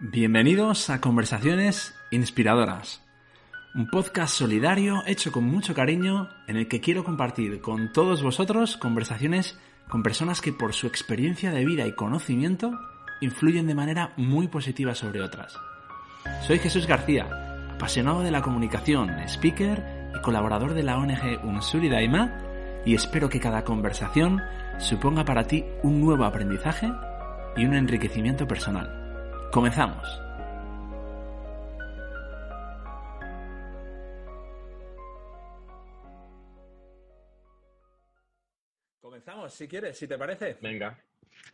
Bienvenidos a Conversaciones Inspiradoras, un podcast solidario hecho con mucho cariño en el que quiero compartir con todos vosotros conversaciones con personas que por su experiencia de vida y conocimiento influyen de manera muy positiva sobre otras. Soy Jesús García, apasionado de la comunicación, speaker y colaborador de la ONG Unsuri Daima y espero que cada conversación suponga para ti un nuevo aprendizaje y un enriquecimiento personal. Comenzamos. Comenzamos, si quieres, si te parece. Venga.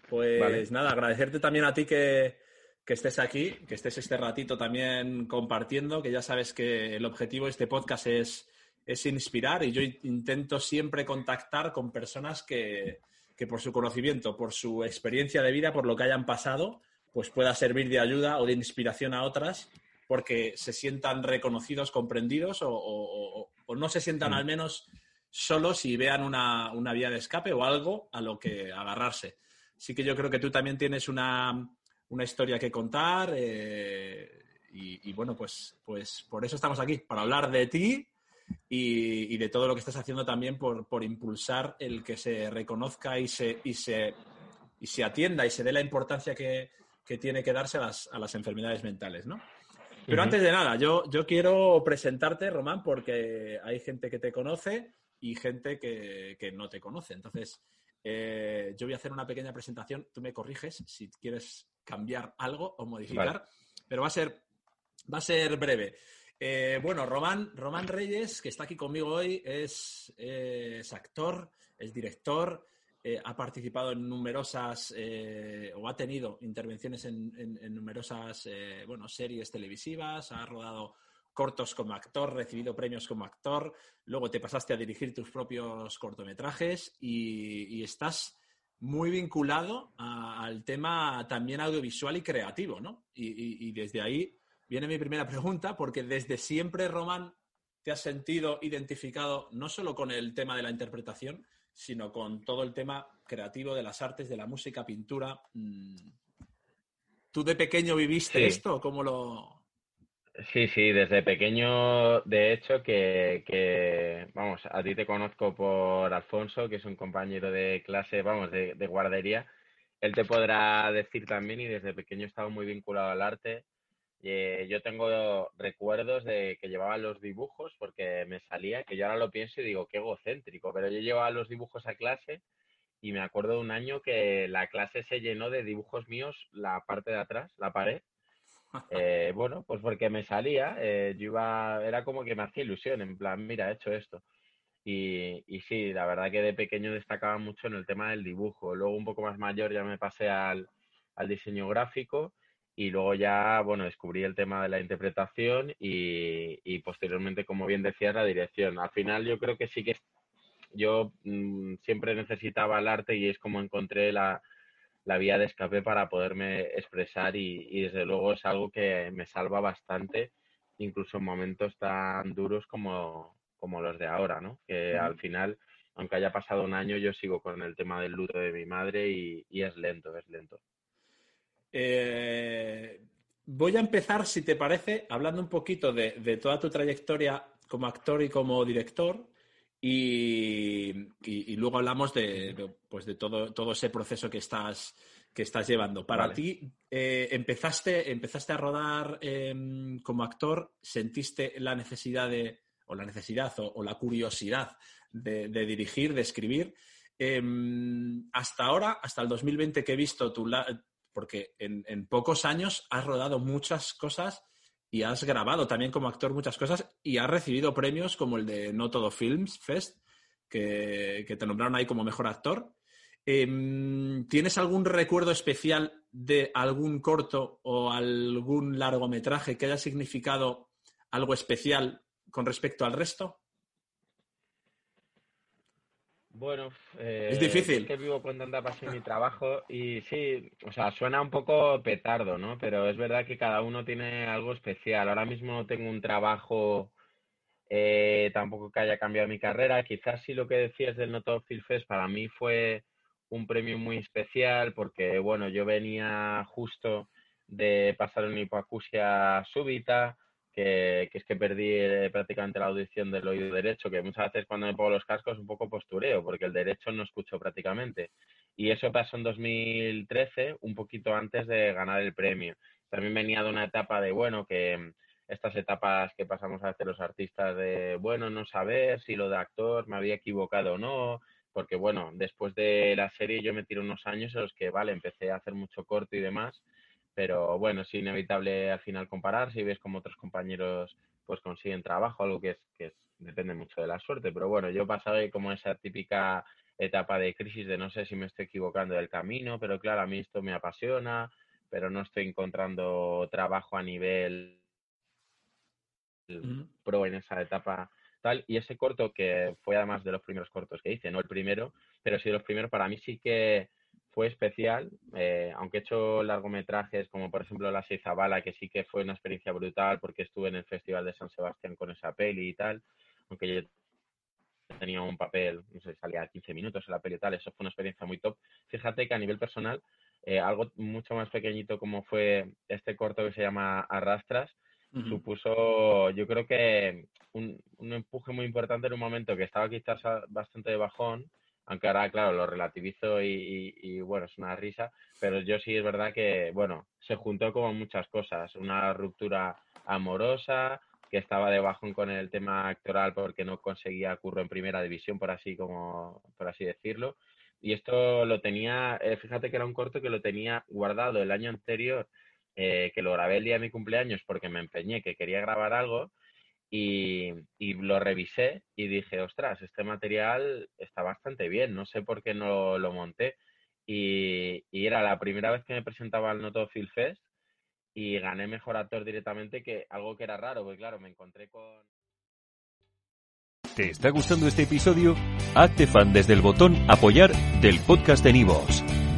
Pues nada, agradecerte también a ti que, que estés aquí, que estés este ratito también compartiendo, que ya sabes que el objetivo de este podcast es, es inspirar y yo intento siempre contactar con personas que, que por su conocimiento, por su experiencia de vida, por lo que hayan pasado, pues pueda servir de ayuda o de inspiración a otras porque se sientan reconocidos, comprendidos o, no se sientan mm. al menos solos y vean una, vía de escape o algo a lo que agarrarse. Sí que yo creo que tú también tienes una, historia que contar eh, y, bueno, pues, pues por eso estamos aquí, para hablar de ti y, de todo lo que estás haciendo también por, por impulsar el que se reconozca y se, y se, y se atienda y se dé la importancia que, que tiene que darse a las, a las enfermedades mentales, ¿no? Pero antes de nada, yo, yo quiero presentarte, Román, porque hay gente que te conoce y gente que, que no te conoce. Entonces, eh, yo voy a hacer una pequeña presentación. Tú me corriges si quieres cambiar algo o modificar, pero va a ser, va a ser breve. Eh, bueno, Román, Román Reyes, que está aquí conmigo hoy, es, es actor, es director, eh, ha participado en numerosas eh, o ha tenido intervenciones en, numerosas eh, bueno, series televisivas, ha rodado cortos como actor, recibido premios como actor, luego te pasaste a dirigir tus propios cortometrajes y, estás muy vinculado al tema también audiovisual y creativo, ¿no? Y, y desde ahí viene mi primera pregunta, porque desde siempre, Román, te has sentido identificado no solo con el tema de la interpretación, sino con todo el tema creativo de las artes, de la música, pintura. Mm. ¿Tú de pequeño viviste esto? ¿Cómo lo...? Sí, sí, desde pequeño, de hecho, que, vamos, a ti te conozco por Alfonso, que es un compañero de clase, vamos, de, guardería. Él te podrá decir también, y desde pequeño he estado muy vinculado al arte. Eh, yo tengo recuerdos de que llevaba los dibujos porque me salía, que yo ahora lo pienso y digo, qué egocéntrico, pero yo llevaba los dibujos a clase y me acuerdo de un año que la clase se llenó de dibujos míos, la parte de atrás, la pared. Eh, bueno, pues porque me salía, eh, yo iba, era como que me hacía ilusión, en plan, mira, he hecho esto. Y, y sí, la verdad que de pequeño destacaba mucho en el tema del dibujo. Luego un poco más mayor ya me pasé al, al diseño gráfico y luego ya, bueno, descubrí el tema de la interpretación y, posteriormente, como bien decías, la dirección. Al final yo creo que sí que yo mm, siempre necesitaba el arte y es como encontré la, vía de escape para poderme expresar y, desde luego es algo que me salva bastante, incluso en momentos tan duros como, como los de ahora, ¿no? Que al final, aunque haya pasado un año, yo sigo con el tema del luto de mi madre y es lento, es lento. Eh, voy a empezar, si te parece, hablando un poquito de, toda tu trayectoria como actor y como director. Y, luego hablamos de, pues de todo, todo, ese proceso que estás, que estás llevando. Para ti, eh, empezaste, empezaste a rodar em, como actor, sentiste la necesidad de, o la necesidad o, la curiosidad de, dirigir, de escribir. Em, hasta ahora, hasta el 2020 que he visto tu, porque en, pocos años has rodado muchas cosas y has grabado también como actor muchas cosas y has recibido premios como el de No Todo Films Fest, que, te nombraron ahí como mejor actor. Em, ¿Tienes algún recuerdo especial de algún corto o algún largometraje que haya significado algo especial con respecto al resto? Bueno, es difícil. Es que vivo con tanta pasión mi trabajo y sí, o sea, suena un poco petardo, ¿no? Pero es verdad que cada uno tiene algo especial. Ahora mismo no tengo un trabajo eh, tampoco que haya cambiado mi carrera. Quizás sí lo que decías del Noto Film Fest para mí fue un premio muy especial porque, bueno, yo venía justo de pasar una hipoacusia súbita, que, es que perdí eh, prácticamente la audición del oído derecho, que muchas veces cuando me pongo los cascos un poco postureo, porque el derecho no escucho prácticamente. Y eso pasó en 2013, un poquito antes de ganar el premio. También venía de una etapa de, bueno, que mm, estas etapas que pasamos a hacer los artistas de, bueno, no saber si lo de actor me había equivocado o no, porque bueno, después de la serie yo me tiro unos años en los que, vale, empecé a hacer mucho corto y demás, pero bueno, es inevitable al final comparar si ves como otros compañeros pues consiguen trabajo, algo que es que depende mucho de la suerte, pero bueno, yo pasé como esa típica etapa de crisis de no sé si me estoy equivocando del camino, pero claro, a mí esto me apasiona, pero no estoy encontrando trabajo a nivel pro en esa etapa tal. Y ese corto que fue además de los primeros cortos que hice, no el primero, pero sí de los primeros, para mí sí que fue especial, eh, aunque he hecho largometrajes como por ejemplo La Seizabala, que sí que fue una experiencia brutal porque estuve en el Festival de San Sebastián con esa peli y tal, aunque yo tenía un papel, no sé, salía 15 minutos en la peli y tal, eso fue una experiencia muy top. Fíjate que a nivel personal, eh, algo mucho más pequeñito como fue este corto que se llama Arrastras, supuso, yo creo que un, un empuje muy importante en un momento que estaba quizás bastante de bajón, aunque ahora, claro, lo relativizo y, bueno, es una risa, pero yo sí es verdad que, bueno, se juntó como muchas cosas, una ruptura amorosa, que estaba de bajón con el tema actoral porque no conseguía curro en primera división, por así como, por así decirlo. Y esto lo tenía, eh, fíjate que era un corto que lo tenía guardado el año anterior, eh, que lo grabé el día de mi cumpleaños porque me empeñé que quería grabar algo y, lo revisé y dije, ostras, este material está bastante bien, no sé por qué no lo monté. Y, era la primera vez que me presentaba al Noto Film Fest y gané mejor actor directamente, que algo que era raro, porque claro, me encontré con... ¿Te está gustando este episodio? Hazte fan desde el botón apoyar del podcast de Nivos.